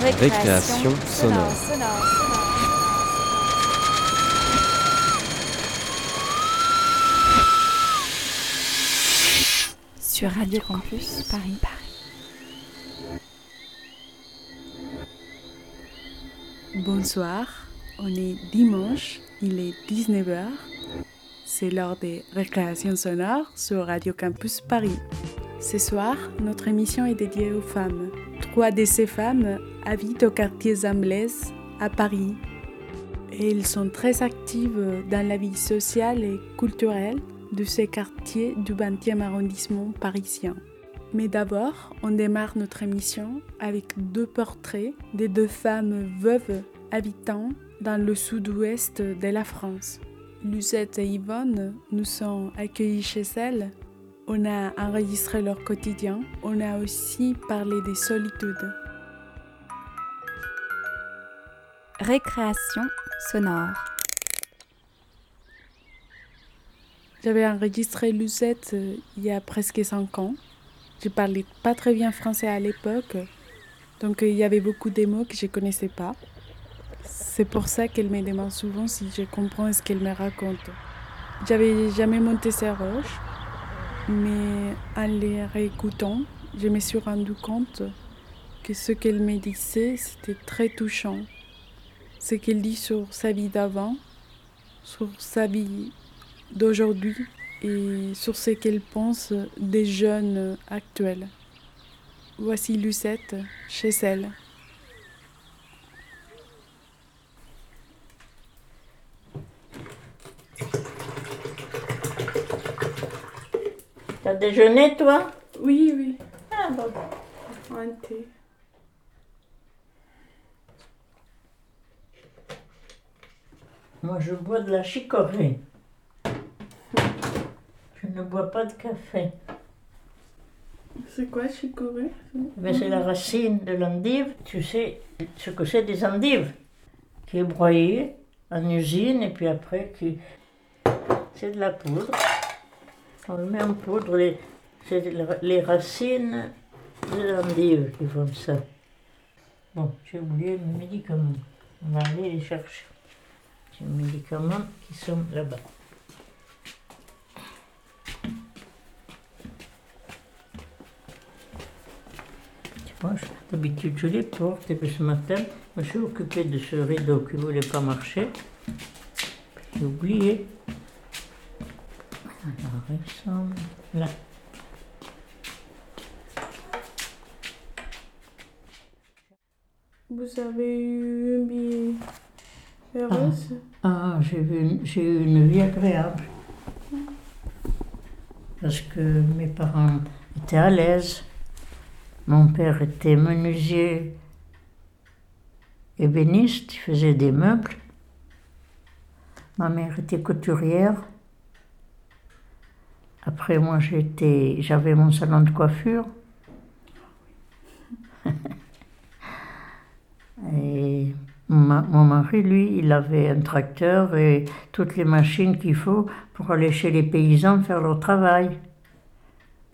Récréation sonore. Sur Radio Campus Paris. Bonsoir, on est dimanche, il est 19h. C'est l'heure des récréations sonores sur Radio Campus Paris. Ce soir, notre émission est dédiée aux femmes. Trois de ces femmes habitent au quartier Zamblès à Paris. Et elles sont très actives dans la vie sociale et culturelle de ces quartiers du 20e arrondissement parisien. Mais d'abord, on démarre notre émission avec deux portraits des deux femmes veuves habitant dans le sud-ouest de la France. Lucette et Yvonne nous sont accueillis chez elles. On a enregistré leur quotidien. On a aussi parlé des solitudes. Récréation sonore. J'avais enregistré Lucette euh, il y a presque 5 ans. Je parlais pas très bien français à l'époque, donc euh, il y avait beaucoup de mots que je connaissais pas. C'est pour ça qu'elle me demande souvent si je comprends ce qu'elle me raconte. J'avais jamais monté ces roches, mais en les réécoutant, je me suis rendu compte que ce qu'elle me disait, c'était très touchant. Ce qu'elle dit sur sa vie d'avant, sur sa vie d'aujourd'hui et sur ce qu'elle pense des jeunes actuels. Voici Lucette chez elle. T'as déjeuné, toi? Oui, oui. Ah, bon. Un thé. Moi, je bois de la chicorée. Je ne bois pas de café. C'est quoi chicorée? Mais c'est la racine de l'endive. Tu sais ce que c'est des endives? Qui est broyée en usine et puis après, qui... c'est de la poudre. On le met en poudre. Les... Les racines de l'endive qui font ça. Bon, j'ai oublié mes médicaments. On va aller les chercher. Mes médicaments qui sont là-bas. D'habitude, je les porte. Et puis ce matin, je me suis occupée de ce rideau qui ne voulait pas marcher. J'ai oublié. Vous avez eu un billet Ah, une- j'ai eu une vie agréable. Parce que mes parents étaient à l'aise. Mon père était menuisier ébéniste, il faisait des meubles. Ma mère était couturière. Après, moi, j'étais, j'avais mon salon de coiffure. Et mon mari, lui, il avait un tracteur et toutes les machines qu'il faut pour aller chez les paysans faire leur travail.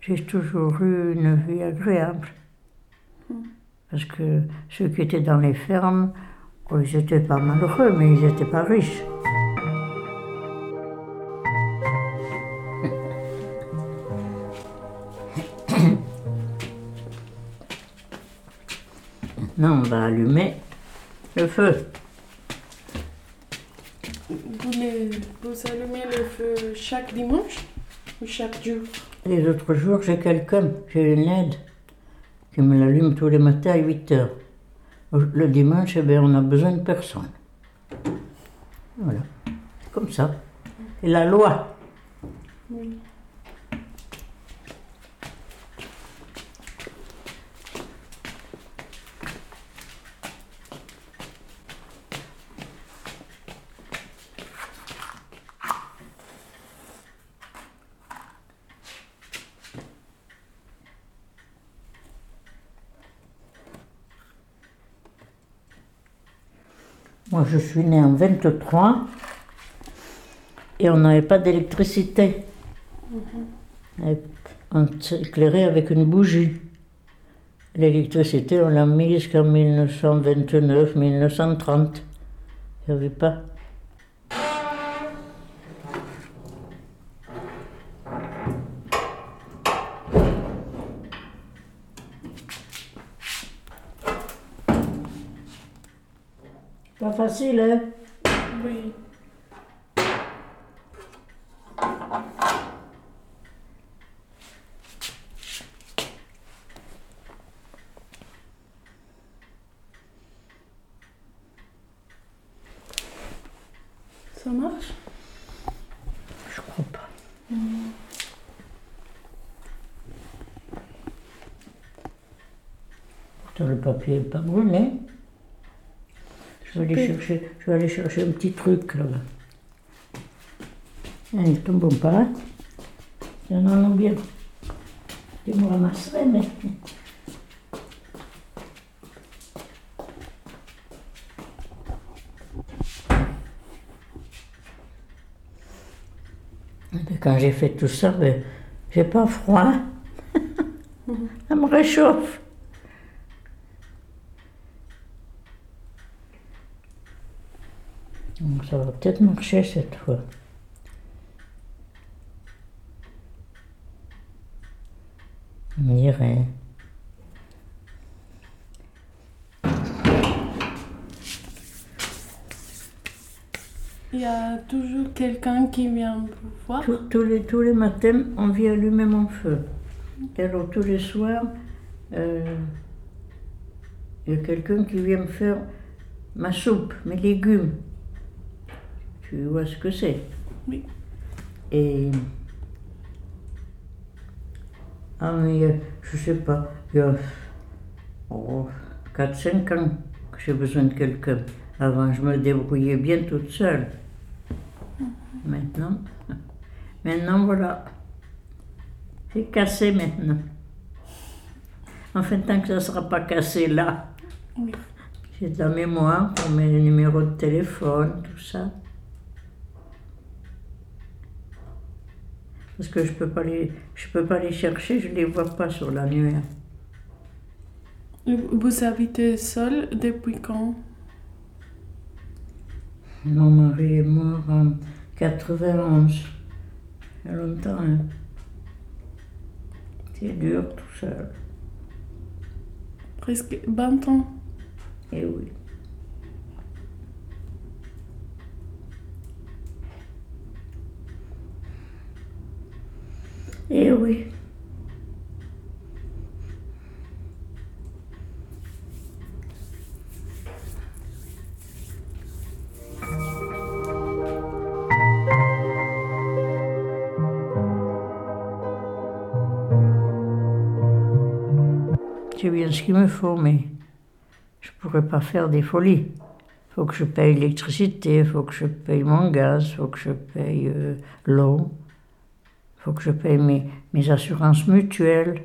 J'ai toujours eu une vie agréable. Parce que ceux qui étaient dans les fermes, oh, ils étaient pas malheureux, mais ils n'étaient pas riches. Allumer le feu. vous, les- vous allumez le feu chaque dimanche ou chaque jour? Les autres jours, j'ai quelqu'un, j'ai une aide qui me l'allume tous les matins à 8 heures. Le dimanche, eh bien, on a besoin de personne. Voilà, comme ça. C'est la loi. Moi, je suis née en 23 et on n'avait pas d'électricité. Et On s'éclairait avec une bougie. L'électricité, on l'a mis jusqu'en 1929, 1930. Il n'y avait pas. Facile, hein Oui. Ça marche? Je crois pas. Pourtant, le papier n'est pas brûlé. Je vais, aller Super. chercher, je vais aller chercher un petit truc là-bas. Ils ne tombent pas. hein. Y en a bien. Je me ramasserai, mais. Et puis Quand j'ai fait tout ça, ben, j'ai pas froid. ça me réchauffe. Donc ça va peut-être marcher cette fois. On dirait. Il y a toujours quelqu'un qui vient vous voir Tous, tous les, tous les matins, on vient allumer mon feu. Et alors tous les soirs, euh, il y a quelqu'un qui vient me faire ma soupe, mes légumes. Tu vois ce que c'est Oui. Et. Ah, mais euh, je sais pas, il y a oh, 4-5 ans que j'ai besoin de quelqu'un. Avant, je me débrouillais bien toute seule. Maintenant, maintenant voilà. C'est cassé maintenant. Enfin, tant que ça ne sera pas cassé là. Oui. J'ai de la mémoire pour mes numéros de téléphone, tout ça. Parce que je peux pas les, je peux pas les chercher, je les vois pas sur l'annuaire. Vous habitez seul depuis quand? Mon mari est mort en 91. Il y a longtemps. hein. C'est dur tout seul. Presque 20 ans. Eh oui. Eh oui. J'ai bien ce qu'il me faut, mais je pourrais pas faire des folies. Faut que je paye l'électricité, faut que je paye mon gaz, faut que je paye euh, l'eau, faut que je paye mes, mes assurances mutuelles.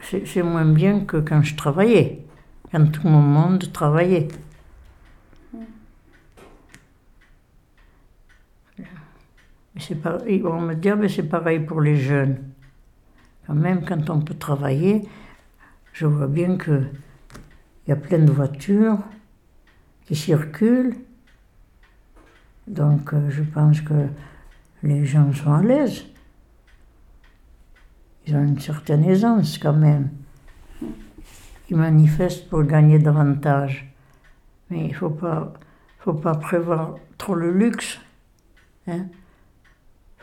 C'est moins bien que quand je travaillais, quand tout mon monde travaillait. Mais pareil, on me dit, ben, c'est pareil pour les jeunes. Quand même, quand on peut travailler, je vois bien que il y a plein de voitures qui circulent. Donc, euh, je pense que les gens sont à l'aise. Ils ont une certaine aisance quand même. Ils manifestent pour gagner davantage. Mais il ne faut pas, faut pas prévoir trop le luxe. Hein?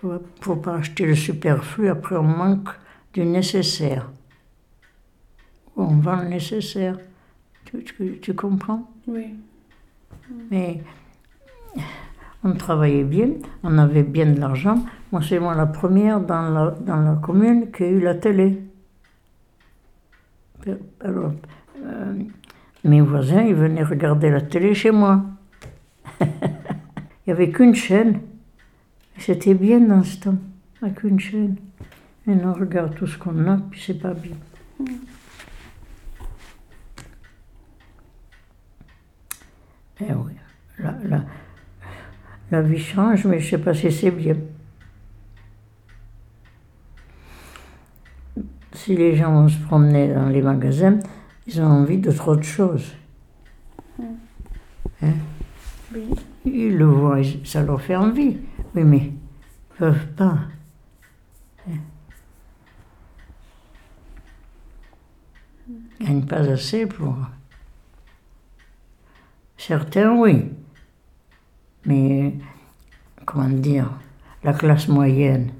Il ne faut pas acheter le superflu, après on manque du nécessaire. On vend le nécessaire. Tu, tu- tu comprends? Oui. Mais on travaillait bien, on avait bien de l'argent. Moi, c'est moi la première dans la, dans la commune qui a eu la télé. Alors, euh, mes voisins, ils venaient regarder la télé chez moi. Il n'y avait qu'une chaîne. C'était bien dans ce temps, avec une chaîne. Et on regarde tout ce qu'on a, puis c'est pas bien. Eh oui, la, la, la vie change, mais je ne sais pas si c'est bien. si les gens vont se promener dans les magasins, ils ont envie de trop de choses. Hein? Oui. Ils le voient, ça leur fait envie. Oui, mais ils peuvent pas. Hein? Ils gagnent pas assez pour. Certains, oui. Mais, comment dire, la classe moyenne,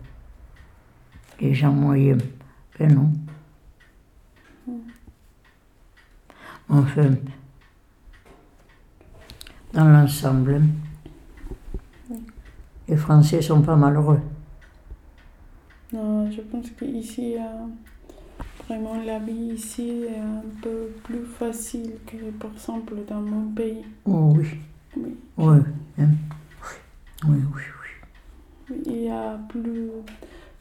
les gens moyens, ben non. Enfin, dans l'ensemble, les Français sont pas malheureux. Non, je pense qu'ici, euh, vraiment, la vie ici est un peu plus facile que, par exemple, dans mon pays. Oh oui, Oui. oui, hein. oui, oui, oui. Il y a plus,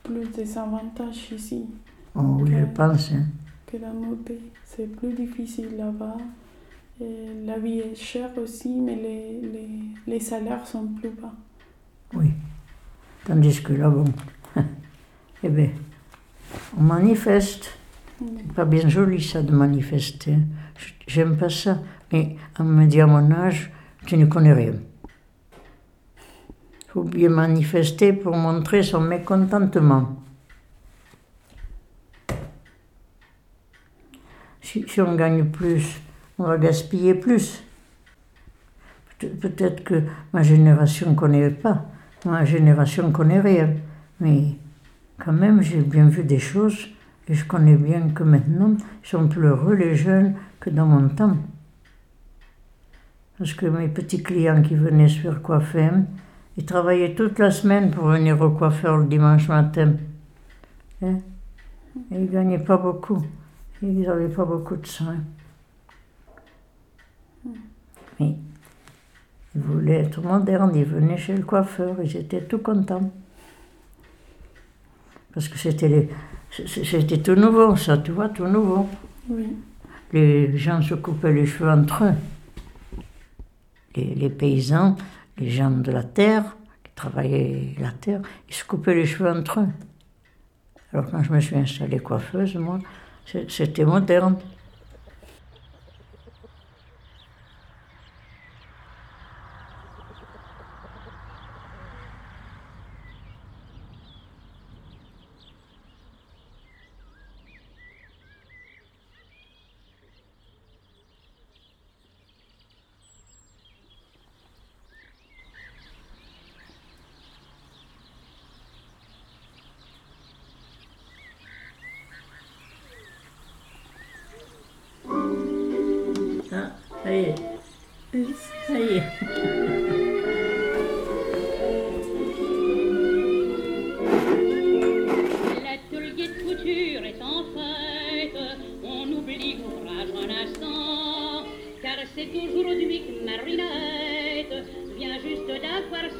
plus des avantages ici Oh oui, je pense. hein. que mon pays. C'est plus difficile là-bas. La vie est chère aussi, mais les, les, les salaires sont plus bas. Oui. Tandis que là, bon, eh bien, on manifeste. C'est pas bien joli ça de manifester. J'aime pas ça. Mais on me dit à mon âge, tu ne connais rien. Il faut bien manifester pour montrer son mécontentement. Si, on gagne plus, on va gaspiller plus. Peut- Peut-être que ma génération ne connaît pas, ma génération ne connaît rien. Mais quand même, j'ai bien vu des choses et je connais bien que maintenant, ils sont plus heureux les jeunes que dans mon temps. Parce que mes petits clients qui venaient se faire coiffer, ils travaillaient toute la semaine pour venir au coiffeur le dimanche matin. Hein? Et ils ne gagnaient pas beaucoup. Ils n'avaient pas beaucoup de soins. Mais ils voulaient être modernes, ils venaient chez le coiffeur, ils étaient tout contents. Parce que c'était les- c'était tout nouveau, ça, tu vois, tout nouveau. Oui. Les gens se coupaient les cheveux entre eux. Les, paysans, les gens de la terre, qui travaillaient la terre, ils se coupaient les cheveux entre eux. Alors quand je me suis installée coiffeuse, moi, c'était moderne.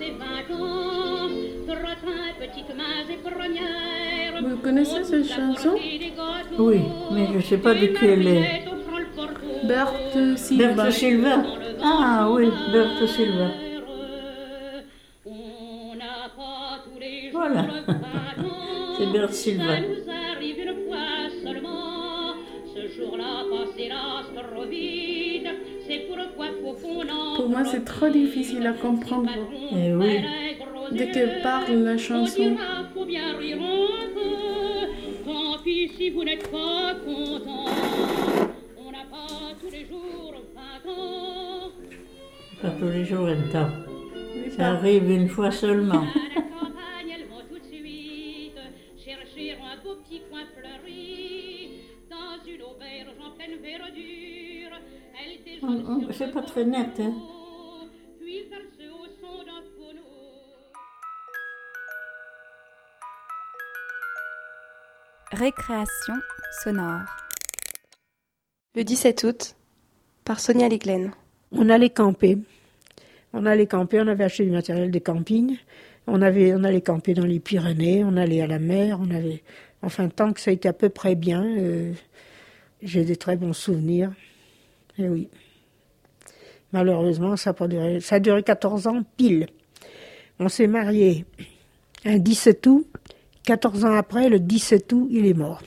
Ses 20 ans. Trottin, petite main et première. Vous connaissez cette chanson Oui, mais je ne sais pas de qui elle est. Berthe Silva. Berthe Silva. Ah oui, Berthe Silva. On n'a pas tous les jours Voilà. 20 ans. C'est Berthe Silva. Trop difficile à comprendre. Eh oui. Dès que parle la chanson. Tant pis si vous n'êtes pas content. On n'a pas tous les jours 20 ans. Pas tous les jours un temps. Ça arrive une fois seulement. À la campagne, elles vont Récréation sonore. Le 17 août, par Sonia Leglen. On allait camper. On allait camper, on avait acheté du matériel de camping. On, avait, on allait camper dans les Pyrénées, on allait à la mer, on avait... Enfin, tant que ça a été à peu près bien, euh, j'ai des très bons souvenirs. Et oui. Malheureusement, ça a, pas duré, ça a duré 14 ans pile. On s'est mariés un 17 août. 14 ans après, le 17 août, il est mort.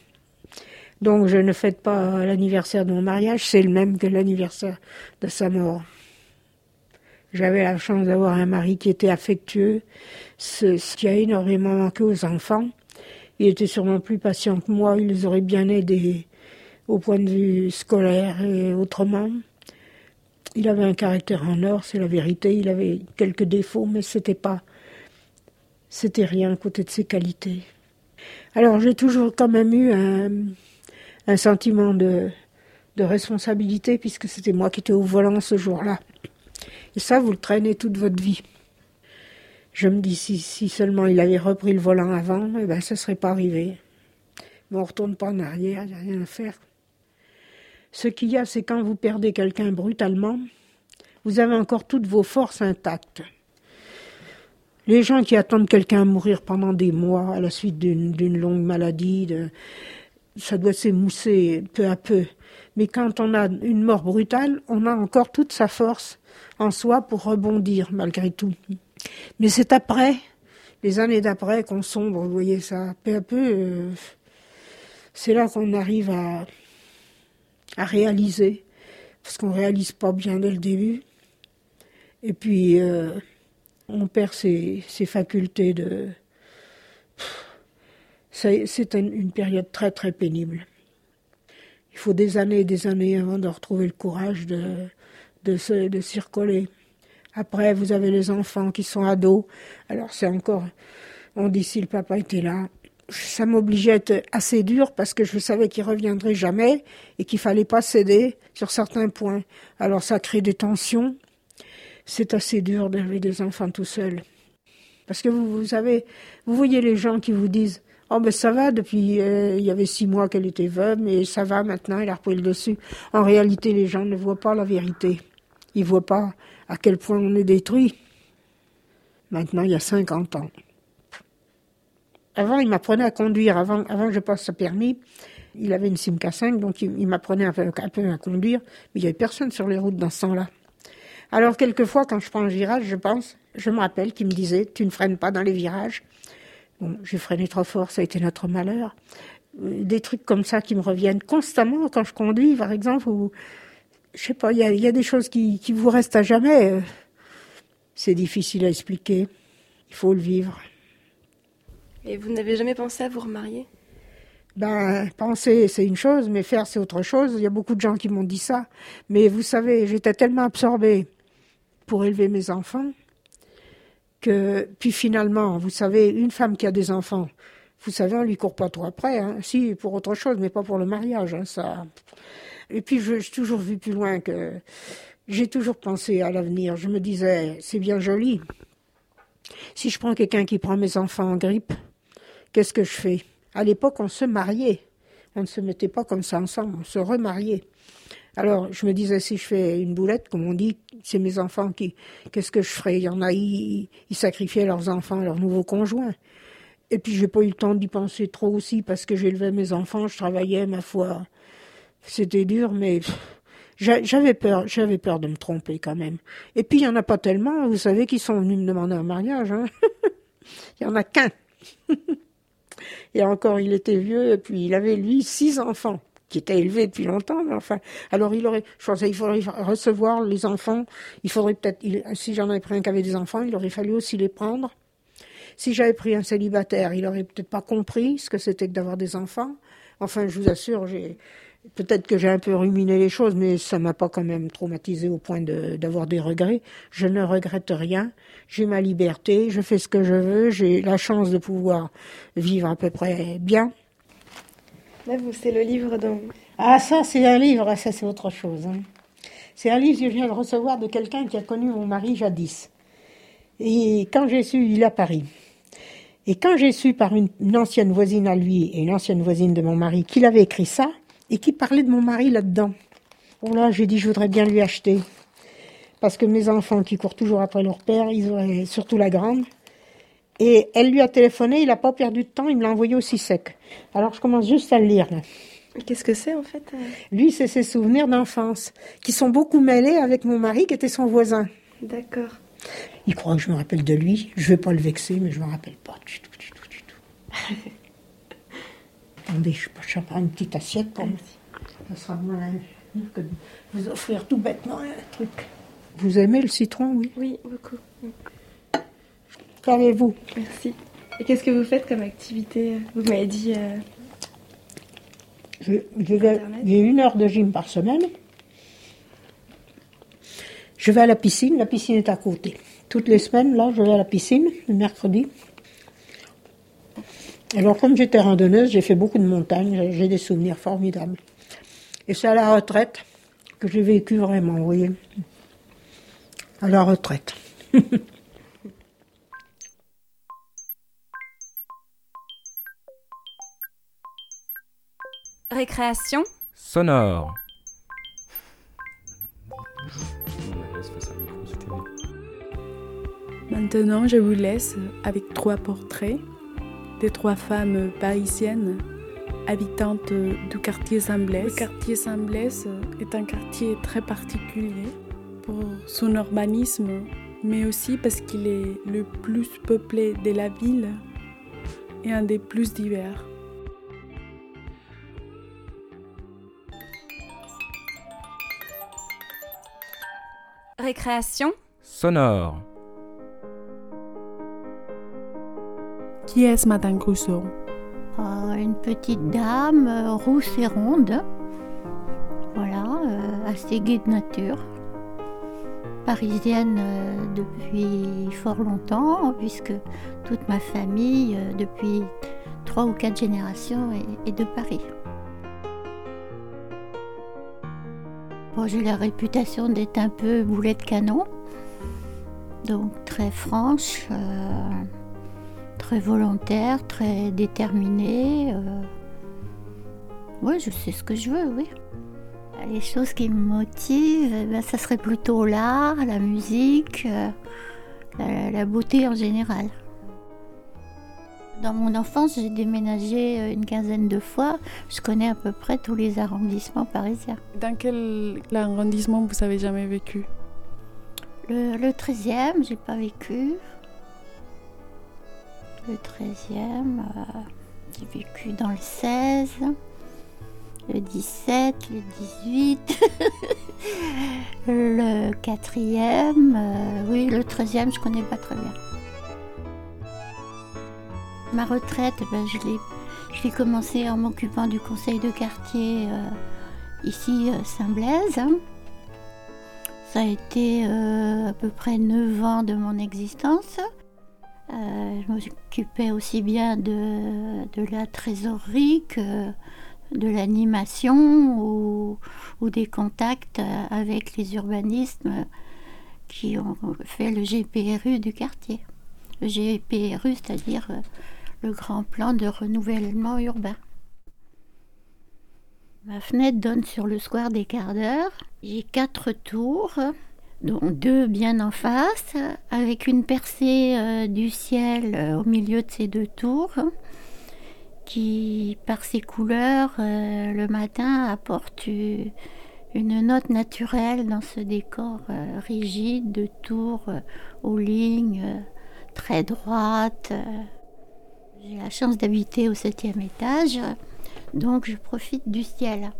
Donc je ne fête pas l'anniversaire de mon mariage, c'est le même que l'anniversaire de sa mort. J'avais la chance d'avoir un mari qui était affectueux, ce, qui a énormément manqué aux enfants. Il était sûrement plus patient que moi, il les aurait bien aidés au point de vue scolaire et autrement. Il avait un caractère en or, c'est la vérité. Il avait quelques défauts, mais c'était pas, c'était rien à côté de ses qualités. Alors j'ai toujours quand même eu un, sentiment de, de responsabilité puisque c'était moi qui étais au volant ce jour-là. Et ça, vous le traînez toute votre vie. Je me dis, si, si seulement il avait repris le volant avant, eh ben, ça ne serait pas arrivé. Mais on ne retourne pas en arrière, il n'y a rien à faire. Ce qu'il y a, c'est quand vous perdez quelqu'un brutalement, vous avez encore toutes vos forces intactes. Les gens qui attendent quelqu'un à mourir pendant des mois à la suite d'une longue maladie, de, ça doit s'émousser peu à peu. Mais quand on a une mort brutale, on a encore toute sa force en soi pour rebondir malgré tout. Mais c'est après, les années d'après, qu'on sombre, vous voyez ça, peu à peu, euh, c'est là qu'on arrive à, à réaliser, parce qu'on réalise pas bien dès le début. Et puis, euh, on perd ses, facultés de... C'est une période très très pénible. Il faut des années et des années avant de retrouver le courage de, de, de s'y recoller. Après, vous avez les enfants qui sont ados. Alors c'est encore, on dit si le papa était là. Ça m'obligeait à être assez dur parce que je savais qu'il reviendrait jamais et qu'il fallait pas céder sur certains points. Alors ça crée des tensions. C'est assez dur d'élever des enfants tout seul. Parce que vous, vous savez, vous voyez les gens qui vous disent Oh ben ça va, depuis euh, il y avait six mois qu'elle était veuve, mais ça va maintenant, elle a repris le dessus. En réalité, les gens ne voient pas la vérité. Ils ne voient pas à quel point on est détruit. Maintenant, il y a 50 ans. Avant, il m'apprenait à conduire. Avant, avant je passe ce permis, il avait une Simca 5, donc il, m'apprenait un un peu à conduire. Mais il n'y avait personne sur les routes dans ce temps-là. Alors, quelquefois, quand je prends un virage, je pense, je me rappelle qu'il me disait Tu ne freines pas dans les virages. Bon, j'ai freiné trop fort, ça a été notre malheur. Euh, des trucs comme ça qui me reviennent constamment quand je conduis, par exemple, ou je sais pas, il y a, des choses qui, qui vous restent à jamais. Euh. C'est difficile à expliquer. Il faut le vivre. Et vous n'avez jamais pensé à vous remarier? Ben, penser, c'est une chose, mais faire, c'est autre chose. Il y a beaucoup de gens qui m'ont dit ça. Mais vous savez, j'étais tellement absorbée pour élever mes enfants que, puis finalement, vous savez, une femme qui a des enfants, vous savez, on lui court pas trop après. Hein. Si, pour autre chose, mais pas pour le mariage. Hein, ça. Et puis, j'ai toujours vu plus loin que. J'ai toujours pensé à l'avenir. Je me disais, c'est bien joli. Si je prends quelqu'un qui prend mes enfants en grippe, qu'est-ce que je fais? À l'époque, on se mariait. On ne se mettait pas comme ça ensemble, on se remariait. Alors, je me disais, si je fais une boulette, comme on dit, c'est mes enfants qui. Qu'est-ce que je ferais? Il y en a, ils, sacrifiaient leurs enfants, leurs nouveaux conjoints. Et puis, j'ai pas eu le temps d'y penser trop aussi, parce que j'élevais mes enfants, je travaillais, ma foi. C'était dur, mais j'avais peur, j'avais peur de me tromper quand même. Et puis il y en a pas tellement, vous savez, qui sont venus me demander un mariage. Hein il y en a qu'un. et encore, il était vieux, et puis il avait lui six enfants qui étaient élevés depuis longtemps, mais enfin, alors il aurait, je pensais, il faudrait recevoir les enfants. Il faudrait peut-être, si j'en avais pris un qui avait des enfants, il aurait fallu aussi les prendre. Si j'avais pris un célibataire, il aurait peut-être pas compris ce que c'était que d'avoir des enfants. Enfin, je vous assure, j'ai, Peut-être que j'ai un peu ruminé les choses, mais ça m'a pas quand même traumatisé au point d'avoir des regrets. Je ne regrette rien. J'ai ma liberté, je fais ce que je veux, j'ai la chance de pouvoir vivre à peu près bien. Là, c'est le livre dont. Ah, ça, c'est un livre, ça, c'est autre chose. Hein. C'est un livre que je viens de recevoir de quelqu'un qui a connu mon mari jadis. Et quand j'ai su, il est à Paris. Et quand j'ai su par une, ancienne voisine à lui et une ancienne voisine de mon mari qu'il avait écrit ça, et qui parlait de mon mari là-dedans. Bon là, j'ai dit, je voudrais bien lui acheter. Parce que mes enfants qui courent toujours après leur père, ils auraient, surtout la grande. Et elle lui a téléphoné, il n'a pas perdu de temps, il me l'a envoyé aussi sec. Alors je commence juste à le lire. Qu'est-ce que c'est en fait euh? Lui, c'est ses souvenirs d'enfance, qui sont beaucoup mêlés avec mon mari, qui était son voisin. D'accord. Il croit que je me rappelle de lui. Je ne vais pas le vexer, mais je ne me rappelle pas du tout, du tout, du tout. Attendez, je, je prends une petite assiette pour. Ça sera moins que de vous offrir tout bêtement un truc. Vous aimez le citron, oui? Oui, beaucoup. Qu'avez-vous Merci. Et qu'est-ce que vous faites comme activité? Vous m'avez dit. euh, J'ai une heure de gym par semaine. Je vais à la piscine, la piscine est à côté. Toutes les semaines, là, je vais à la piscine, le mercredi. Alors, comme j'étais randonneuse, j'ai fait beaucoup de montagnes, j'ai- j'ai des souvenirs formidables. Et c'est à la retraite que j'ai vécu vraiment, vous voyez. À la retraite. Récréation Sonore. Maintenant, je vous laisse avec trois portraits des trois femmes parisiennes habitantes du quartier Saint-Blaise. Le quartier Saint-Blaise est un quartier très particulier pour son urbanisme, mais aussi parce qu'il est le plus peuplé de la ville et un des plus divers. Récréation Sonore. Qui est-ce, Madame Crusoe? Euh, une petite dame euh, rousse et ronde, voilà, euh, assez gaie de nature, parisienne euh, depuis fort longtemps, puisque toute ma famille, euh, depuis trois ou quatre générations, est, est de Paris. J'ai la réputation d'être un peu boulet de canon, donc très franche. euh, très volontaire, très déterminée. euh. Oui, je sais ce que je veux, oui. Les choses qui me motivent, eh ben, ça serait plutôt l'art, la musique, euh, la beauté en général. Dans mon enfance, j'ai déménagé euh, une quinzaine de fois. Je connais à peu près tous les arrondissements parisiens. Dans quel arrondissement vous avez jamais vécu? Le, le 13e, j'ai pas vécu. Le 13e, euh, j'ai vécu dans le 16, le 17, le 18, le 4e, euh, oui, le 13e, je connais pas très bien. Ma retraite, ben, je l'ai commencé en m'occupant du conseil de quartier euh, ici, euh, Saint-Blaise. hein. Ça a été euh, à peu près 9 ans de mon existence. Je m'occupais aussi bien de, la trésorerie que de l'animation ou, ou des contacts avec les urbanistes qui ont fait le GPRU du quartier. Le GPRU, c'est-à-dire le grand plan de renouvellement urbain. Ma fenêtre donne sur le square des quarts d'heure. J'ai quatre tours, dont deux bien en face, avec une percée euh, du ciel euh, au milieu de ces deux tours, qui, par ses couleurs, euh, le matin apporte une note naturelle dans ce décor rigide de tours aux lignes très droites. J'ai la chance d'habiter au septième étage, donc je profite du ciel.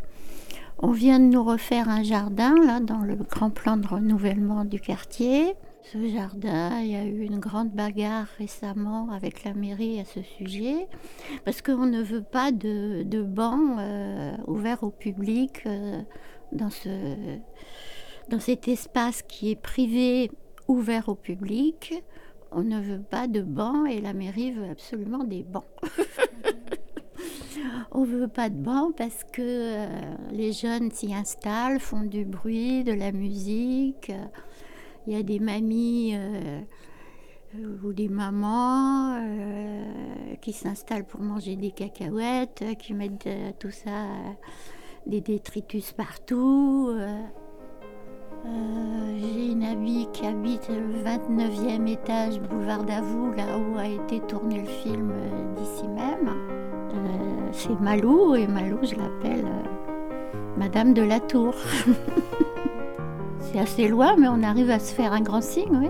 On vient de nous refaire un jardin là dans le grand plan de renouvellement du quartier. Ce jardin, il y a eu une grande bagarre récemment avec la mairie à ce sujet, parce qu'on ne veut pas de, de bancs euh, ouverts au public euh, dans, ce, dans cet espace qui est privé ouvert au public. On ne veut pas de bancs et la mairie veut absolument des bancs. On veut pas de bancs parce que euh, les jeunes s'y installent, font du bruit, de la musique. Il y a des mamies euh, euh, ou des mamans qui s'installent pour manger des cacahuètes, qui mettent tout ça, des détritus partout. Euh. J'ai une amie qui habite le 29e étage, boulevard Davout, là où a été tourné le film euh, d'ici même. Euh, c'est Malou, et Malou, je l'appelle euh, Madame de la Tour. c'est assez loin, mais on arrive à se faire un grand signe, oui.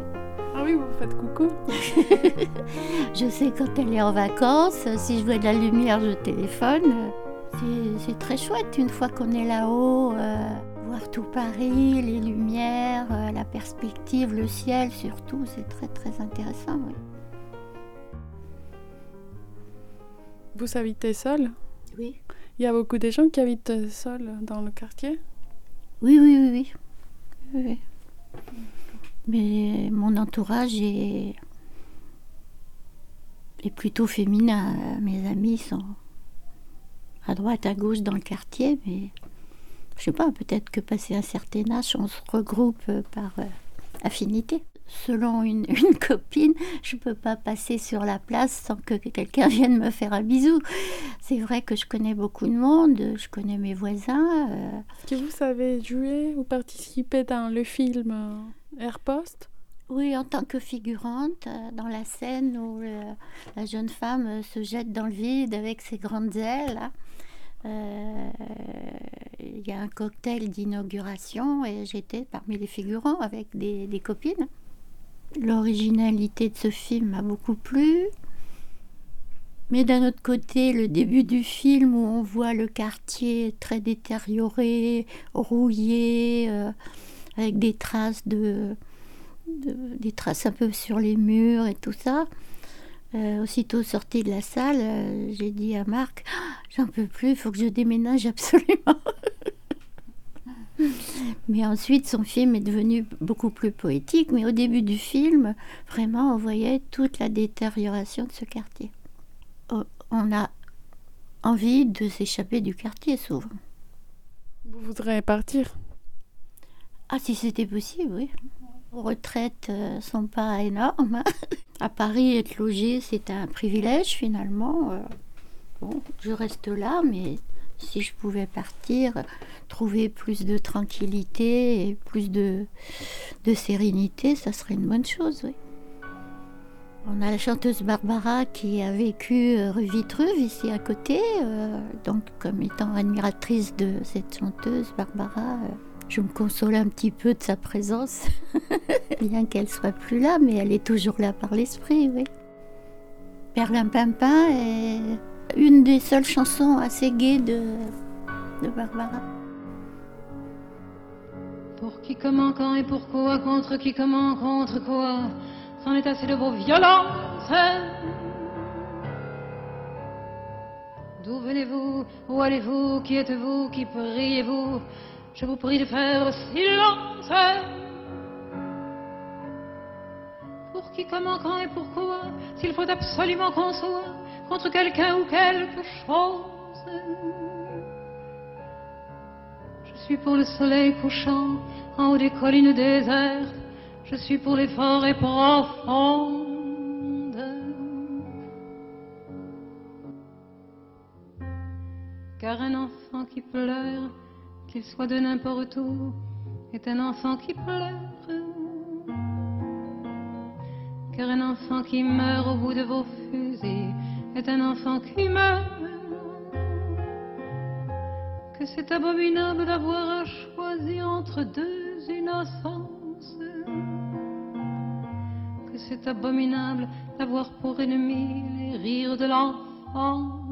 Ah oui, vous faites coucou. je sais quand elle est en vacances, si je vois de la lumière, je téléphone. C'est- C'est très chouette une fois qu'on est là-haut, euh, voir tout Paris, les lumières, euh, la perspective, le ciel surtout, c'est très très intéressant. Oui, Vous habitez seul? Oui, Il y a beaucoup de gens qui habitent seuls dans le quartier? Oui, oui. oui, oui. Oui, oui. Mais mon entourage est, est plutôt féminin. Mes amis sont à droite, à gauche dans le quartier, mais je sais pas, peut-être que passé un certain âge, on se regroupe par euh, affinité. Selon une, une copine, je peux pas passer sur la place sans que quelqu'un vienne me faire un bisou. C'est vrai que je connais beaucoup de monde, je connais mes voisins. euh, Est-ce que vous savez jouer ou participer dans le film euh, Airpost Oui, en tant que figurante, euh, dans la scène où le- la jeune femme se jette dans le vide avec ses grandes ailes. Euh, Il y a un cocktail d'inauguration et j'étais parmi les figurants avec des, copines. L'originalité de ce film m'a beaucoup plu. Mais d'un autre côté, le début du film où on voit le quartier très détérioré, rouillé, euh, avec des traces de- des traces un peu sur les murs et tout ça. Euh, aussitôt sortie de la salle, euh, j'ai dit à Marc, Ah, j'en peux plus, il faut que je déménage absolument. mais ensuite, son film est devenu beaucoup plus poétique. Mais au début du film, vraiment, on voyait toute la détérioration de ce quartier. Oh, On a envie de s'échapper du quartier souvent. Vous voudrez partir? Ah, si c'était possible, oui. Retraites euh, sont pas énormes. À Paris, être logé, c'est un privilège finalement. Euh, Bon, je reste là, mais si je pouvais partir, trouver plus de tranquillité et plus de, de sérénité, ça serait une bonne chose, oui. On a la chanteuse Barbara qui a vécu euh, rue Vitruve, ici à côté. donc, comme étant admiratrice de cette chanteuse, Barbara, je me console un petit peu de sa présence, bien qu'elle soit plus là, mais elle est toujours là par l'esprit, oui. Perlin Pimpin est une des seules chansons assez gaies de, Barbara. Pour qui, comment, quand et pourquoi, contre qui, comment, contre quoi, c'en est assez de vos violences. D'où venez-vous, où allez-vous, qui êtes-vous, qui priez-vous? Je vous prie de faire silence. Pour qui, comment, quand et pourquoi, s'il faut absolument qu'on soit contre quelqu'un ou quelque chose. Je suis pour le soleil couchant en haut des collines désertes. Je suis pour les forêts profondes. Car un enfant qui pleure, qu'il soit de n'importe où, est un enfant qui pleure. Car un enfant qui meurt au bout de vos fusils est un enfant qui meurt que c'est abominable d'avoir à choisir entre deux innocences, que c'est abominable d'avoir pour ennemi les rires de l'enfance.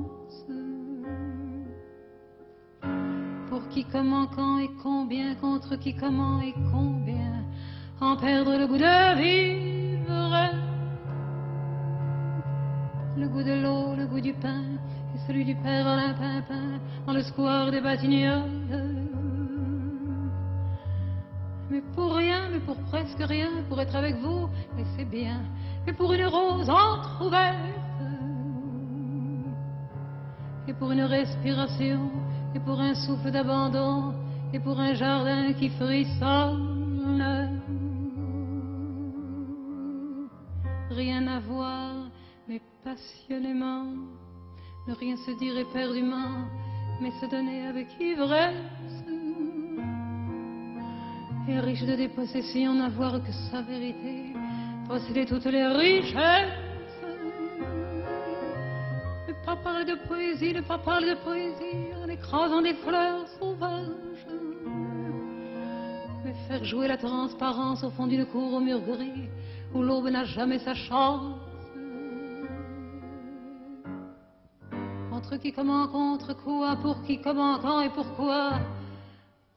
Qui, comment, quand et combien, contre qui, comment et combien, en perdre le goût de vivre, le goût de l'eau, le goût du pain, et celui du père Alain Pimpin dans le square des Batignolles. Mais pour rien, mais pour presque rien, pour être avec vous, et c'est bien, mais pour une rose entr'ouverte, et pour une respiration, et pour un souffle d'abandon, et pour un jardin qui frissonne. Rien à voir, mais passionnément, ne rien se dire éperdument, mais se donner avec ivresse. Et riche de dépossession, n'avoir que sa vérité, posséder toutes les richesses. Ne pas parler de poésie, ne pas parler de poésie écrasant des fleurs sauvages. Mais faire jouer la transparence au fond d'une cour au mur gris, où l'aube n'a jamais sa chance. Contre qui, comment, contre quoi, pour qui, comment, quand et pourquoi,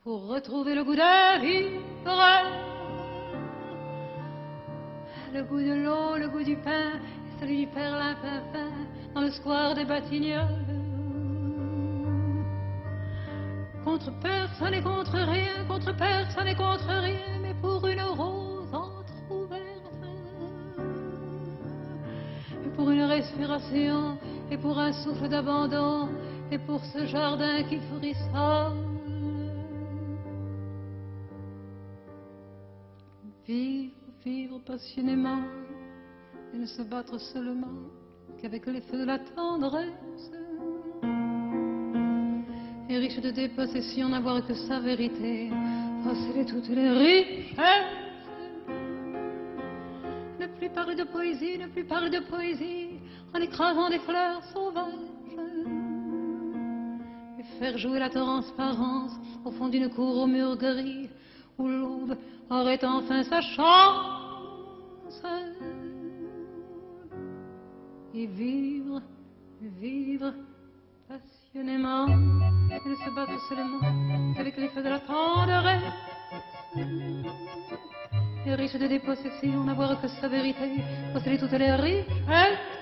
pour retrouver le goût de vivre, le goût de l'eau, le goût du pain, et celui du perlimpinpin dans le square des Batignolles. Contre personne et contre rien, contre personne et contre rien, mais pour une rose entr'ouverte. Et pour une respiration, et pour un souffle d'abandon, et pour ce jardin qui frissonne. Vivre, vivre passionnément, et ne se battre seulement qu'avec les feux de la tendresse et riche de dépossessions, n'avoir que sa vérité, posséder toutes les richesses. Ne plus parler de poésie, ne plus parler de poésie, en écrasant des fleurs sauvages. Et faire jouer la transparence au fond d'une cour aux murs gris, où l'aube aurait enfin sa chance. Et vivre, vivre passionnément ne se battre seulement avec les feux de la tendresse. Et riche de dépossession, n'avoir que sa vérité, posséder toutes les richesses.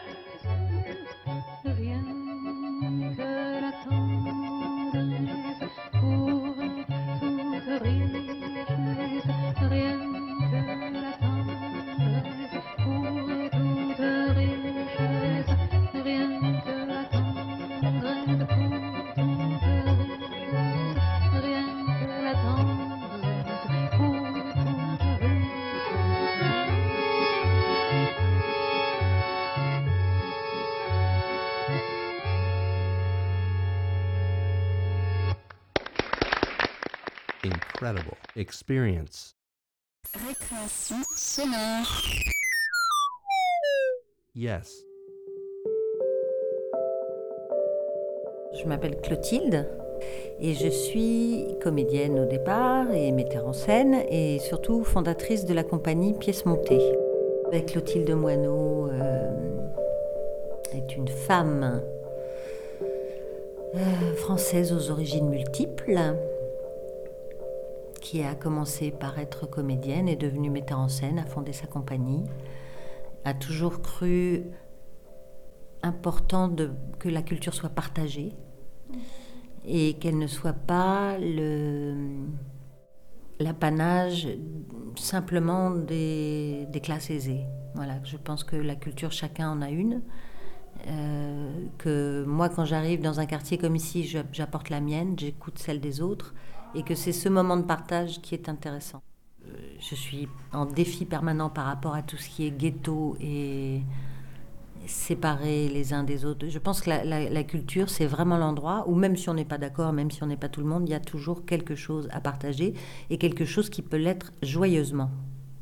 Incredible experience. Récréation sonore. Yes. Je m'appelle Clotilde et je suis comédienne au départ et metteur en scène et surtout fondatrice de la compagnie Pièces Montées. Avec Clotilde Moineau euh, est une femme euh, française aux origines multiples qui a commencé par être comédienne, est devenue metteur en scène, a fondé sa compagnie, a toujours cru important que la culture soit partagée et qu'elle ne soit pas l'apanage simplement des, classes aisées. Voilà, je pense que la culture, chacun en a une. Euh, que moi, quand j'arrive dans un quartier comme ici, j'apporte la mienne, j'écoute celle des autres, et que c'est ce moment de partage qui est intéressant. Euh, Je suis en défi permanent par rapport à tout ce qui est ghetto et séparer les uns des autres. Je pense que la, culture, c'est vraiment l'endroit où même si on n'est pas d'accord, même si on n'est pas tout le monde, il y a toujours quelque chose à partager et quelque chose qui peut l'être joyeusement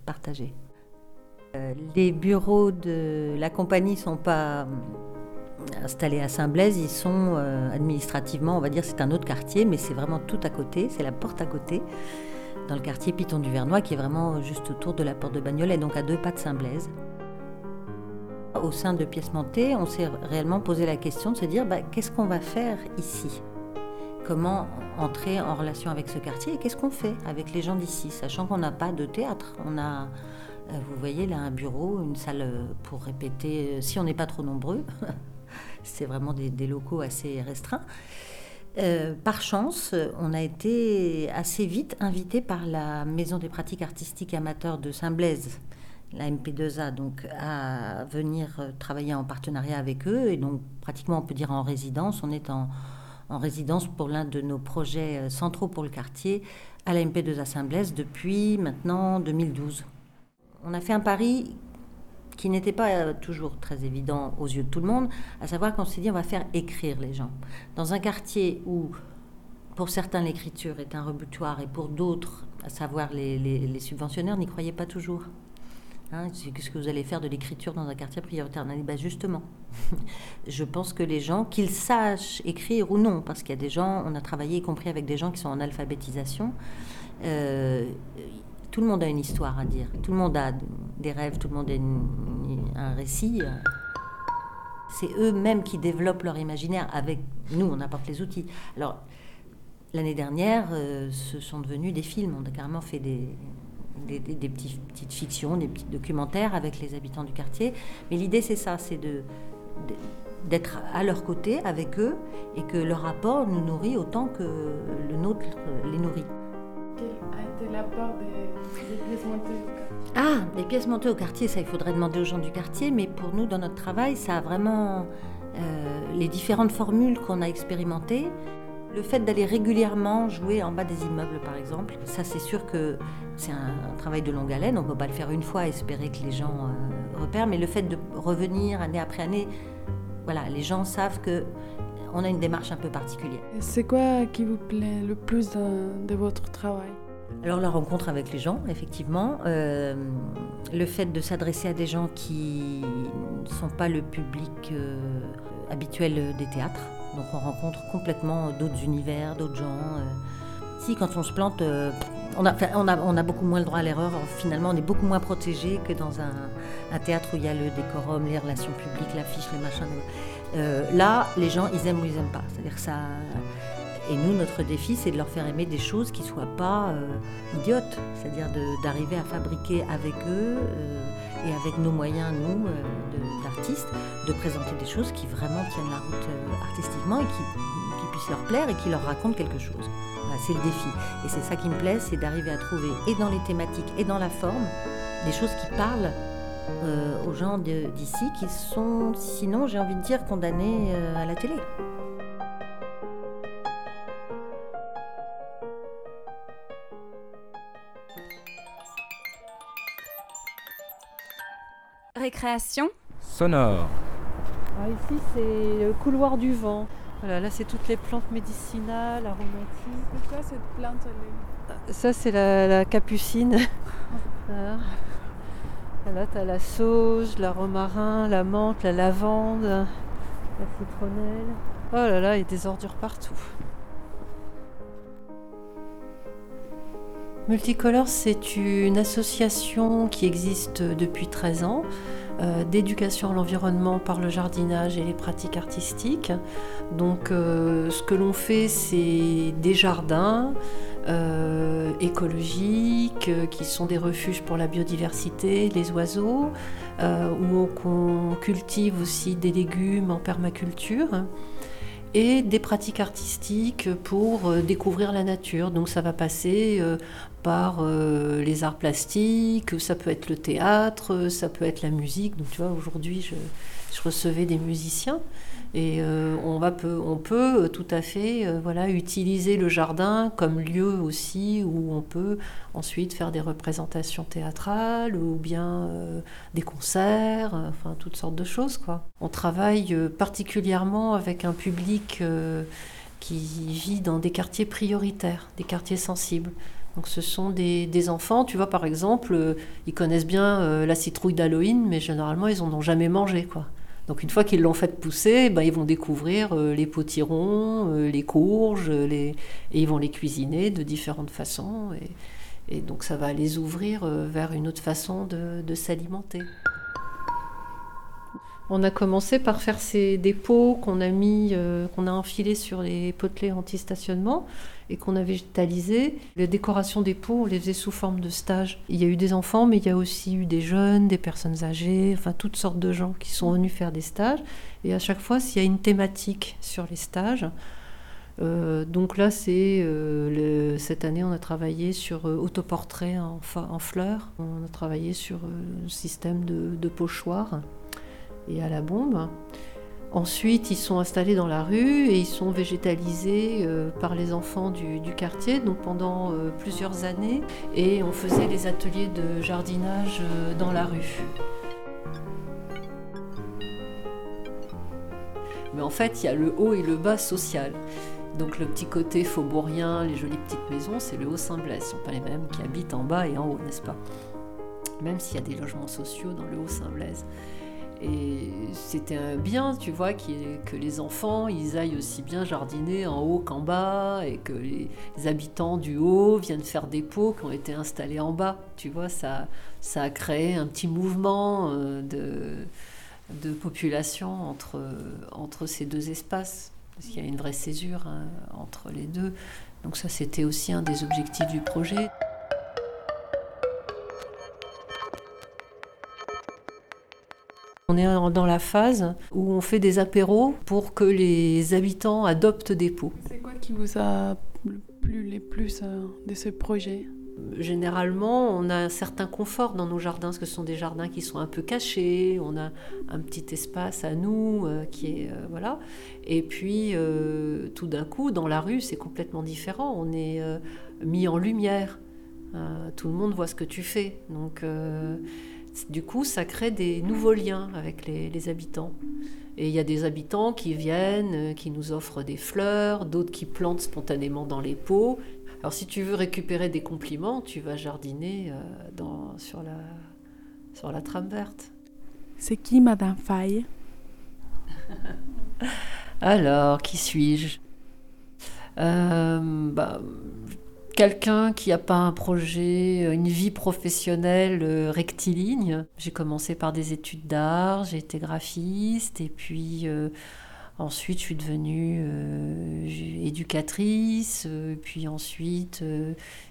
partagé. Euh, les bureaux de la compagnie sont pas installés à Saint-Blaise, ils sont euh, administrativement, on va dire, c'est un autre quartier, mais c'est vraiment tout à côté, c'est la porte à côté, dans le quartier Piton du Vernois, qui est vraiment juste autour de la porte de Bagnolet, donc à deux pas de Saint-Blaise. Au sein de Pièces Montées, on s'est réellement posé la question de se dire bah, qu'est-ce qu'on va faire ici? Comment entrer en relation avec ce quartier et qu'est-ce qu'on fait avec les gens d'ici? Sachant qu'on n'a pas de théâtre. On a, euh, vous voyez là, un bureau, une salle pour répéter, euh, si on n'est pas trop nombreux. C'est vraiment des, locaux assez restreints. Euh, par chance, on a été assez vite invité par la Maison des pratiques artistiques amateurs de Saint-Blaise, la MP2A, donc à venir travailler en partenariat avec eux. Et donc, pratiquement, on peut dire en résidence. On est en, en résidence pour l'un de nos projets euh, centraux pour le quartier à la MP2A Saint-Blaise depuis maintenant 2012. On a fait un pari qui n'était pas euh, toujours très évident aux yeux de tout le monde, à savoir qu'on s'est dit on va faire écrire les gens. Dans un quartier où, pour certains, l'écriture est un rebutoir et pour d'autres, à savoir les, les- subventionnaires, n'y croyaient pas toujours. Hein, Qu'est-ce que vous allez faire de l'écriture dans un quartier prioritaire? On bah, justement, je pense que les gens, qu'ils sachent écrire ou non, parce qu'il y a des gens, on a travaillé y compris avec des gens qui sont en alphabétisation, euh, tout le monde a une histoire à dire, tout le monde a des rêves, tout le monde a un récit. C'est eux-mêmes qui développent leur imaginaire avec nous, on apporte les outils. Alors, l'année dernière, euh, ce sont devenus des films. On a carrément fait des, des, petites fictions, des petits documentaires avec les habitants du quartier. Mais l'idée, c'est ça, c'est de- d'être à leur côté avec eux et que leur rapport nous nourrit autant que le nôtre les nourrit. Été l'apport des, des pièces montées au quartier Ah, les pièces montées au quartier, ça il faudrait demander aux gens du quartier, mais pour nous, dans notre travail, ça a vraiment euh, les différentes formules qu'on a expérimentées. Le fait d'aller régulièrement jouer en bas des immeubles, par exemple, ça c'est sûr que c'est un, un travail de longue haleine, on ne peut pas le faire une fois et espérer que les gens euh, repèrent, mais le fait de revenir année après année, voilà, les gens savent que on a une démarche un peu particulière. Et C'est quoi qui vous plaît le plus dans- de votre travail? Alors la rencontre avec les gens, effectivement, euh, le fait de s'adresser à des gens qui ne sont pas le public euh, habituel des théâtres. Donc on rencontre complètement d'autres univers, d'autres gens. euh. Si quand on se plante, on, a, beaucoup moins le droit à l'erreur. Finalement, on est beaucoup moins protégé que dans un, théâtre où il y a le décorum, les relations publiques, l'affiche, les machins. Là, les gens, ils aiment ou ils aiment pas. C'est-à-dire que ça. Et nous, notre défi, c'est de leur faire aimer des choses qui soient pas euh, idiotes. C'est-à-dire d'arriver à fabriquer avec eux euh, et avec nos moyens, nous, euh, d'artistes, de présenter des choses qui vraiment tiennent la route artistiquement et qui, puissent leur plaire et qui leur racontent quelque chose. C'est le défi. Et c'est ça qui me plaît, c'est d'arriver à trouver, et dans les thématiques et dans la forme, des choses qui parlent aux gens d'ici qui sont, sinon, j'ai envie de dire, condamnés à la télé. Récréation sonore, Ah, ici, c'est le couloir du vent. Voilà, là, c'est toutes les plantes médicinales, aromatiques. C'est quoi cette plante Ça, c'est la, la capucine. voilà. Là, tu as la sauge, la romarin, la menthe, la lavande, la citronnelle. Oh là là, il y a des ordures partout. Multicolore, c'est une association qui existe depuis 13 ans euh, d'éducation à l'environnement par le jardinage et les pratiques artistiques. Donc euh, ce que l'on fait, c'est des jardins euh, écologiques qui sont des refuges pour la biodiversité, les oiseaux, où on cultive aussi des légumes en permaculture et des pratiques artistiques pour découvrir la nature. Donc ça va passer par euh, les arts plastiques, ça peut être le théâtre, ça peut être la musique. Donc tu vois, aujourd'hui, je, recevais des musiciens et euh, on, va on peut tout à fait euh, voilà, utiliser le jardin comme lieu aussi où on peut ensuite faire des représentations théâtrales ou bien des concerts, enfin toutes sortes de choses. Quoi. On travaille particulièrement avec un public qui vit dans des quartiers prioritaires, des quartiers sensibles. Donc ce sont des, des enfants, tu vois par exemple, euh, ils connaissent bien euh, la citrouille d'Halloween, mais généralement ils en ont jamais mangé quoi. Donc une fois qu'ils l'ont fait pousser, ben, ils vont découvrir euh, les potirons, les courges, les... et ils vont les cuisiner de différentes façons. Et, et donc ça va les ouvrir vers une autre façon de, de s'alimenter. On a commencé par faire ces dépôts qu'on a mis, euh, qu'on a enfilés sur les potelets anti-stationnement et qu'on a végétalisés. Les décorations des pots, on les faisait sous forme de stage. Il y a eu des enfants, mais il y a aussi eu des jeunes, des personnes âgées, enfin toutes sortes de gens qui sont venus faire des stages. Et à chaque fois, s'il y a une thématique sur les stages, euh, donc là, c'est euh, cette année, on a travaillé sur euh, autoportrait en, fleurs. On a travaillé sur le système de, de pochoirs et à la bombe. Ensuite, ils sont installés dans la rue et ils sont végétalisés euh, par les enfants du, quartier, donc pendant euh, plusieurs années. Et on faisait les ateliers de jardinage euh, dans la rue. Mais en fait, il y a le haut et le bas social. Donc le petit côté faubourien, les jolies petites maisons, c'est le haut Saint-Blaise. Ce ne sont pas les mêmes qui habitent en bas et en haut, n'est-ce pas? Même s'il y a des logements sociaux dans le haut Saint-Blaise. Et c'était un bien, tu vois, que les enfants, ils aillent aussi bien jardiner en haut qu'en bas, et que les habitants du haut viennent faire des pots qui ont été installés en bas. Tu vois, ça, ça a créé un petit mouvement euh, de, population entre, entre ces deux espaces. Parce qu'il y a une vraie césure hein, entre les deux. Donc ça, c'était aussi un des objectifs du projet. On est dans la phase où on fait des apéros pour que les habitants adoptent des pots. C'est quoi qui vous a plu les plus euh, de ce projet? Généralement, on a un certain confort dans nos jardins, parce que ce sont des jardins qui sont un peu cachés. On a un petit espace à nous euh, qui est euh, voilà. Et puis, tout d'un coup, dans la rue, c'est complètement différent. On est mis en lumière. tout le monde voit ce que tu fais. Donc du coup, ça crée des nouveaux liens avec les, habitants. Et il y a des habitants qui viennent, euh, qui nous offrent des fleurs, d'autres qui plantent spontanément dans les pots. Alors si tu veux récupérer des compliments, tu vas jardiner euh, sur, la, sur la trame verte. C'est qui Madame Faye? Alors, qui suis-je? Euh, bah, quelqu'un qui n'a pas un projet, euh, une vie professionnelle euh, rectiligne. J'ai commencé par des études d'art, j'ai été graphiste et puis euh, ensuite je suis devenue éducatrice. puis ensuite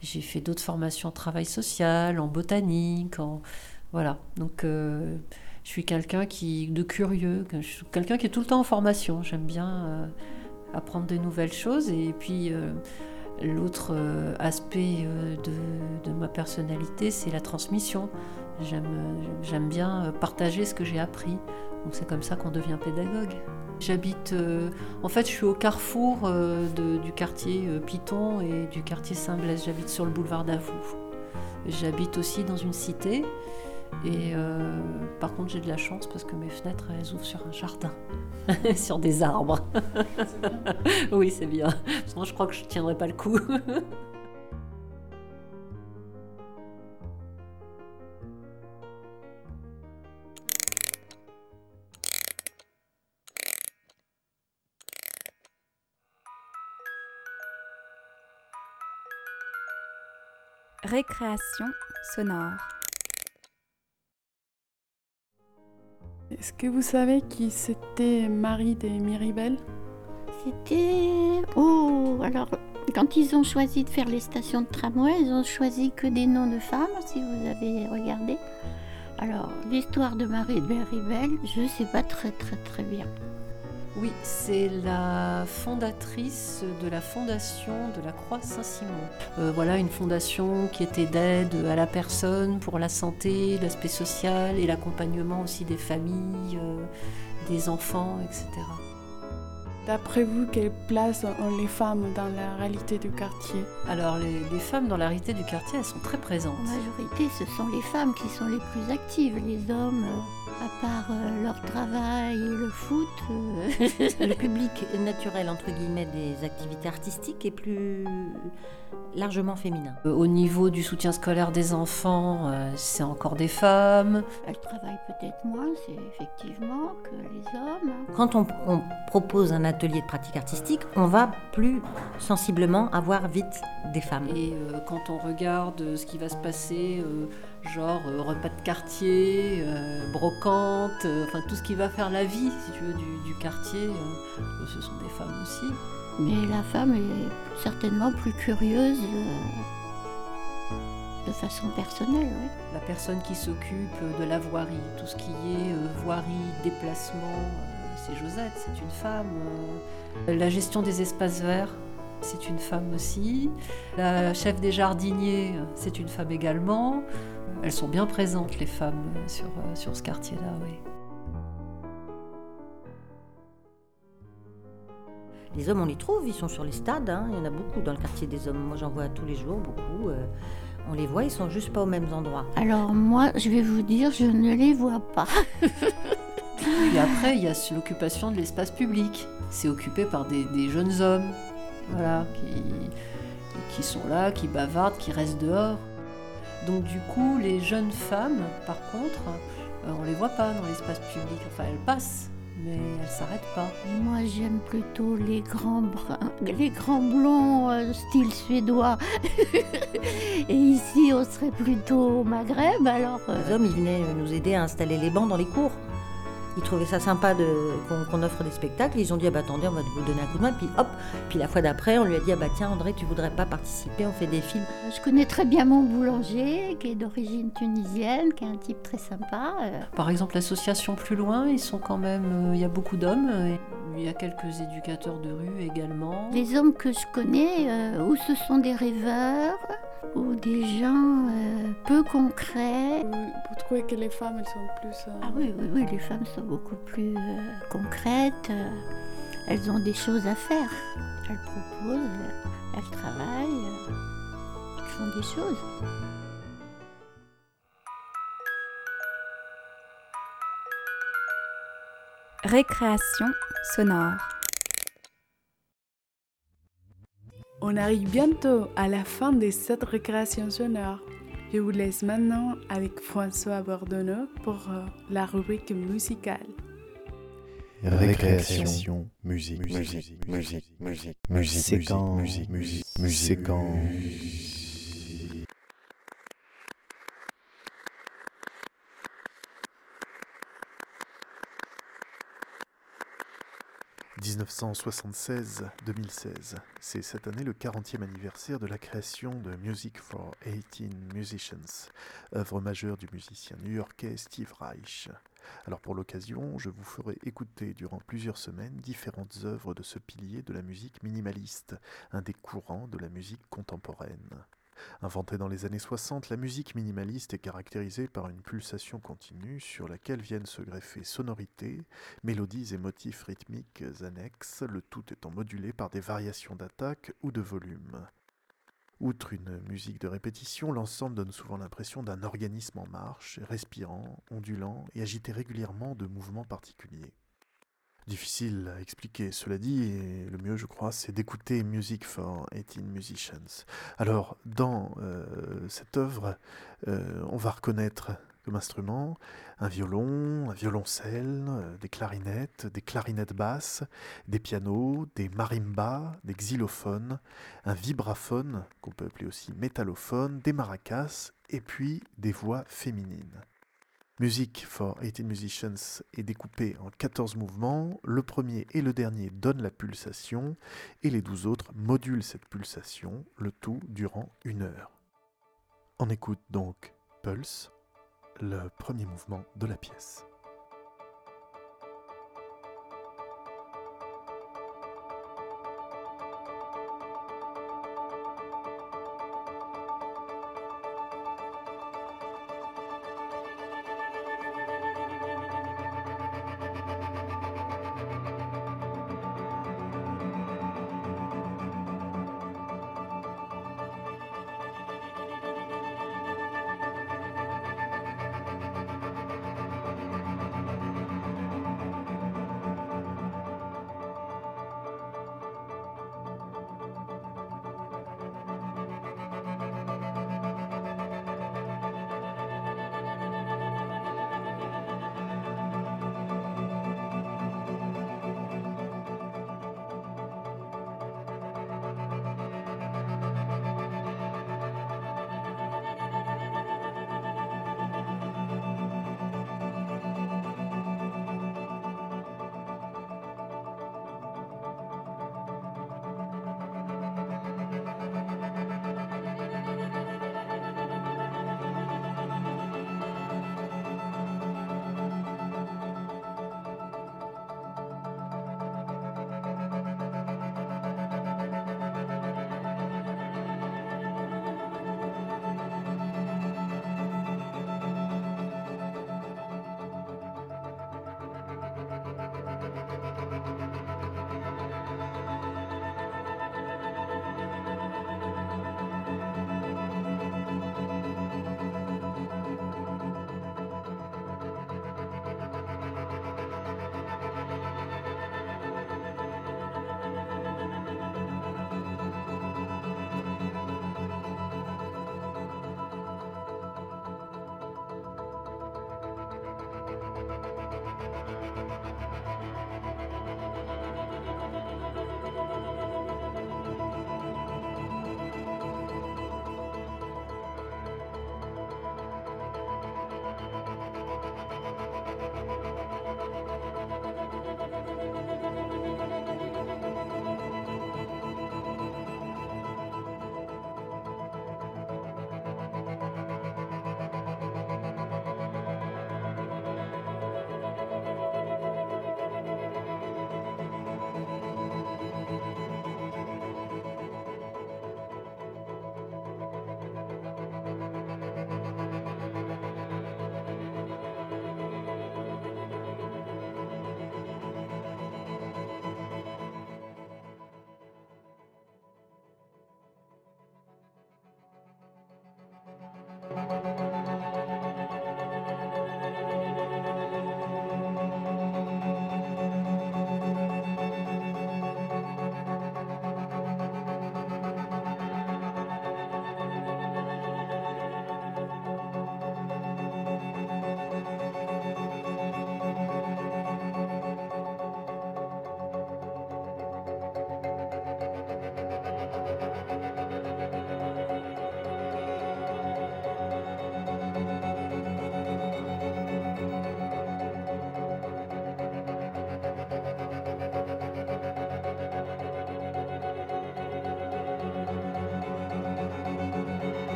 j'ai fait d'autres formations en travail social, en botanique, en voilà. Donc je suis quelqu'un qui de curieux, quelqu'un qui est tout le temps en formation. J'aime bien apprendre de nouvelles choses et puis L'autre euh, aspect euh, de, ma personnalité, c'est la transmission. J'aime bien euh, partager ce que j'ai appris. Donc c'est comme ça qu'on devient pédagogue. J'habite, en fait, je suis au carrefour du quartier Piton et du quartier Saint-Blaise. J'habite sur le boulevard d'Avoue. J'habite aussi dans une cité et euh, par contre, j'ai de la chance parce que mes fenêtres, elles ouvrent sur un jardin, sur des arbres. oui, c'est bien. Sinon, je crois que je ne tiendrai pas le coup. Récréation sonore. Est-ce que vous savez qui c'était Marie des Miribel C'était... Oh, alors quand ils ont choisi de faire les stations de tramway, ils ont choisi que des noms de femmes, si vous avez regardé. Alors, l'histoire de Marie de Miribel, je ne sais pas très très très bien. Oui, c'est la fondatrice de la fondation de la Croix Saint-Simon. Euh, voilà, une fondation qui était d'aide à la personne pour la santé, l'aspect social et l'accompagnement aussi des familles, euh, des enfants, etc. D'après vous, quelle place ont les femmes dans la réalité du quartier? Alors, les, femmes dans la réalité du quartier, elles sont très présentes. En majorité, ce sont les femmes qui sont les plus actives. Les hommes... À part euh, leur travail et le foot. Euh, le public naturel, entre guillemets, des activités artistiques est plus largement féminin. Euh, au niveau du soutien scolaire des enfants, c'est encore des femmes. Elles travaillent peut-être moins, c'est effectivement, que les hommes. Quand on, on, propose un atelier de pratique artistique, on va plus sensiblement avoir vite des femmes. Et quand on regarde ce qui va se passer genre euh, repas de quartier, euh, brocante, euh, enfin tout ce qui va faire la vie, si tu veux, du, quartier, ce sont des femmes aussi. Mais la femme est certainement plus curieuse de façon personnelle, oui. La personne qui s'occupe de la voirie, tout ce qui est voirie, déplacement, c'est Josette, c'est une femme. La gestion des espaces verts, c'est une femme aussi. La chef des jardiniers, c'est une femme également. Elles sont bien présentes, les femmes, sur, euh, sur ce quartier-là, oui. Les hommes, on les trouve, ils sont sur les stades. Hein. Il y en a beaucoup dans le quartier des hommes. Moi, j'en vois tous les jours, beaucoup. Euh. on les voit, ils sont juste pas aux mêmes endroits. Alors, moi, je vais vous dire, je ne les vois pas. Et après, il y a l'occupation de l'espace public. C'est occupé par des, des, jeunes hommes, voilà, qui, qui sont là, qui bavardent, qui restent dehors. Donc du coup, les jeunes femmes, par contre, euh, on les voit pas dans l'espace public. Enfin, elles passent, mais elles s'arrêtent pas. Moi, j'aime plutôt les grands bruns, les grands blonds euh, style suédois. Et ici, on serait plutôt au Maghreb, alors. euh, Les hommes, ils venaient nous aider à installer les bancs dans les cours. Ils trouvaient ça sympa de- qu'on qu'on offre des spectacles. Ils ont dit, ah bah attendez, on va vous donner un coup de main. Puis hop, puis la fois d'après, on lui a dit, ah bah tiens André, tu voudrais pas participer, on fait des films. Je connais très bien mon boulanger, qui est d'origine tunisienne, qui est un type très sympa. euh. Par exemple, l'association Plus Loin, ils sont quand même. euh, Il y a beaucoup d'hommes. Il y a quelques éducateurs de rue également. Les hommes que je connais, euh, ou ce sont des rêveurs, ou des gens euh, peu concrets. Vous trouvez que les femmes, elles sont plus... euh, Ah oui, oui, oui, les femmes sont beaucoup plus euh, concrètes. euh, elles ont des choses à faire. Elles proposent, euh, elles travaillent, elles font des choses. Récréation sonore. On arrive bientôt à la fin de cette récréation sonore. Je vous laisse maintenant avec François Bordonneau pour euh, la rubrique musicale. Récréation, musique, musique, musique, musique, musique, séquence, musique, musique, musique, séquence. 1976-2016, c'est cette année le 40e anniversaire de la création de Music for 18 Musicians, œuvre majeure du musicien new-yorkais Steve Reich. Alors pour l'occasion, je vous ferai écouter durant plusieurs semaines différentes œuvres de ce pilier de la musique minimaliste, un des courants de la musique contemporaine. Inventée dans les années 60, la musique minimaliste est caractérisée par une pulsation continue sur laquelle viennent se greffer sonorités, mélodies et motifs rythmiques annexes, le tout étant modulé par des variations d'attaque ou de volume. Outre une musique de répétition, l'ensemble donne souvent l'impression d'un organisme en marche, respirant, ondulant et agité régulièrement de mouvements particuliers. Difficile à expliquer, cela dit, le mieux, je crois, c'est d'écouter Music for 18 Musicians. Alors, dans euh, cette œuvre, euh, on va reconnaître comme instrument un violon, un violoncelle, euh, des clarinettes, des clarinettes basses, des pianos, des marimbas, des xylophones, un vibraphone, qu'on peut appeler aussi métallophone, des maracas, et puis des voix féminines. Music for 18 Musicians est découpé en 14 mouvements. Le premier et le dernier donnent la pulsation et les 12 autres modulent cette pulsation, le tout durant une heure. On écoute donc Pulse, le premier mouvement de la pièce.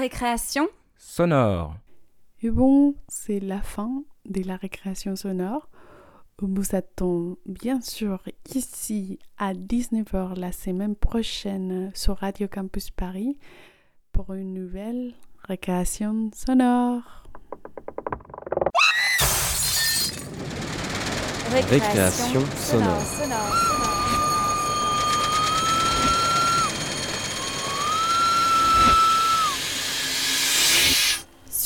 Récréation? Sonore. Et bon, c'est la fin de la récréation sonore. Vous attend bien sûr ici à 19h la semaine prochaine sur Radio Campus Paris pour une nouvelle récréation sonore. Récréation sonore.